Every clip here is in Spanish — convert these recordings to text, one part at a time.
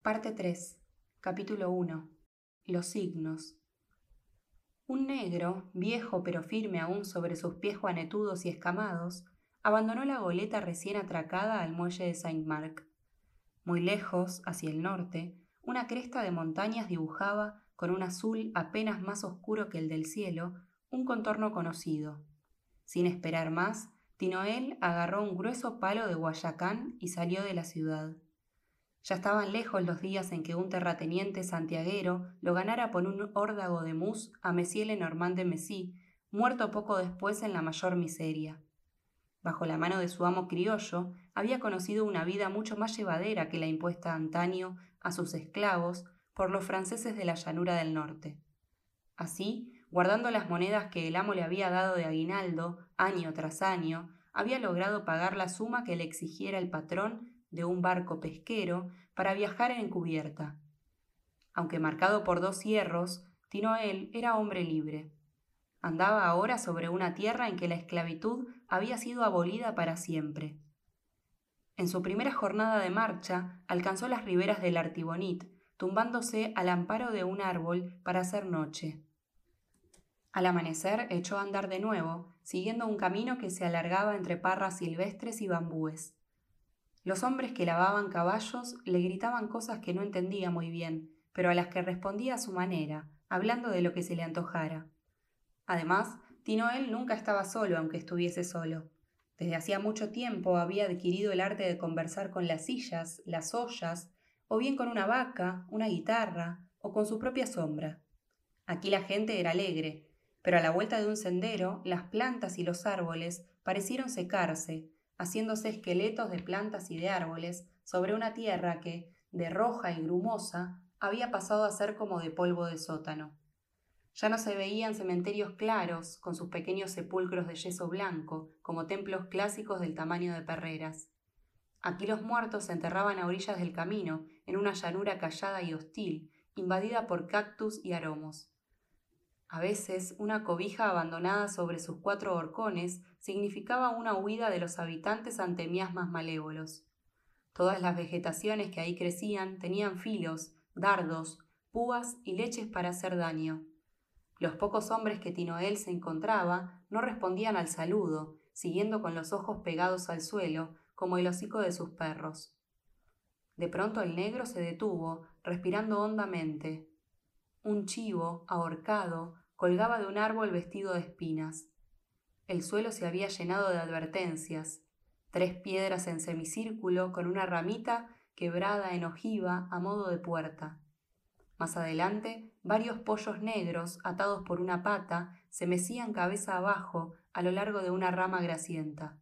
Parte 3. Capítulo 1. Los signos. Un negro, viejo pero firme aún sobre sus pies juanetudos y escamados, abandonó la goleta recién atracada al muelle de Saint-Marc. Muy lejos, hacia el norte, una cresta de montañas dibujaba, con un azul apenas más oscuro que el del cielo, un contorno conocido. Sin esperar más, Tinoel agarró un grueso palo de Guayacán y salió de la ciudad. Ya estaban lejos los días en que un terrateniente santiaguero lo ganara por un órdago de mus a Monsieur Lenormand de Messy, muerto poco después en la mayor miseria. Bajo la mano de su amo criollo, había conocido una vida mucho más llevadera que la impuesta antaño a sus esclavos por los franceses de la llanura del norte. Así, guardando las monedas que el amo le había dado de aguinaldo, año tras año, había logrado pagar la suma que le exigiera el patrón de un barco pesquero para viajar en cubierta. Aunque marcado por dos hierros, Tinoel era hombre libre. Andaba ahora sobre una tierra en que la esclavitud había sido abolida para siempre. En su primera jornada de marcha, alcanzó las riberas del Artibonit, tumbándose al amparo de un árbol para hacer noche. Al amanecer echó a andar de nuevo, siguiendo un camino que se alargaba entre parras silvestres y bambúes. Los hombres que lavaban caballos le gritaban cosas que no entendía muy bien, pero a las que respondía a su manera, hablando de lo que se le antojara. Además, Tinoel nunca estaba solo aunque estuviese solo. Desde hacía mucho tiempo había adquirido el arte de conversar con las sillas, las ollas, o bien con una vaca, una guitarra, o con su propia sombra. Aquí la gente era alegre, pero a la vuelta de un sendero las plantas y los árboles parecieron secarse, haciéndose esqueletos de plantas y de árboles sobre una tierra que, de roja y grumosa, había pasado a ser como de polvo de sótano. Ya no se veían cementerios claros, con sus pequeños sepulcros de yeso blanco, como templos clásicos del tamaño de perreras. Aquí los muertos se enterraban a orillas del camino, en una llanura callada y hostil, invadida por cactus y aromos. A veces, una cobija abandonada sobre sus cuatro horcones significaba una huida de los habitantes ante miasmas malévolos. Todas las vegetaciones que ahí crecían tenían filos, dardos, púas y leches para hacer daño. Los pocos hombres que Tinoel se encontraba no respondían al saludo, siguiendo con los ojos pegados al suelo, como el hocico de sus perros. De pronto el negro se detuvo, respirando hondamente. Un chivo, ahorcado, colgaba de un árbol vestido de espinas. El suelo se había llenado de advertencias. Tres piedras en semicírculo con una ramita quebrada en ojiva a modo de puerta. Más adelante, varios pollos negros, atados por una pata, se mecían cabeza abajo a lo largo de una rama grasienta.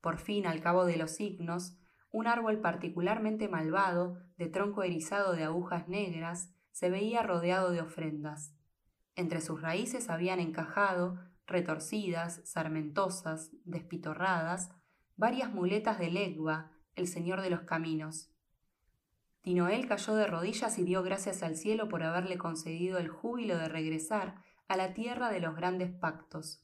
Por fin, al cabo de los signos, un árbol particularmente malvado, de tronco erizado de agujas negras, se veía rodeado de ofrendas. Entre sus raíces habían encajado, retorcidas, sarmentosas, despitorradas, varias muletas de Legba, el señor de los caminos. Tinoel cayó de rodillas y dio gracias al cielo por haberle concedido el júbilo de regresar a la tierra de los grandes pactos,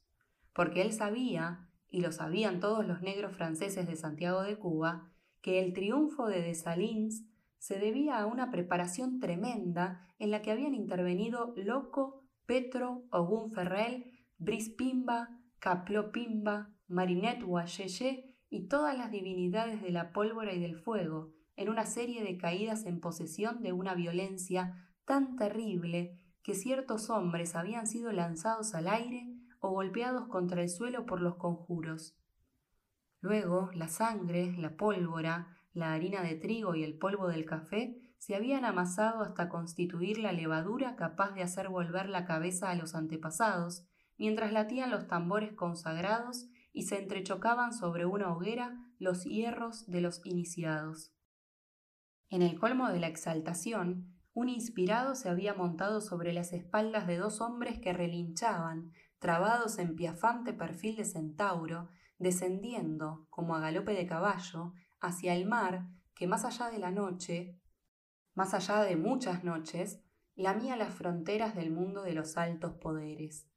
porque él sabía, y lo sabían todos los negros franceses de Santiago de Cuba, que el triunfo de Dessalines se debía a una preparación tremenda en la que habían intervenido Loco, Petro, Ogún Ferrel, Brispimba, Caplopimba, Marinette Yeye y todas las divinidades de la pólvora y del fuego, en una serie de caídas en posesión de una violencia tan terrible que ciertos hombres habían sido lanzados al aire o golpeados contra el suelo por los conjuros. Luego, la sangre, la pólvora, la harina de trigo y el polvo del café se habían amasado hasta constituir la levadura capaz de hacer volver la cabeza a los antepasados, mientras latían los tambores consagrados y se entrechocaban sobre una hoguera los hierros de los iniciados. En el colmo de la exaltación, un inspirado se había montado sobre las espaldas de dos hombres que relinchaban, trabados en piafante perfil de centauro, descendiendo, como a galope de caballo, hacia el mar que más allá de la noche, más allá de muchas noches, lamía las fronteras del mundo de los altos poderes.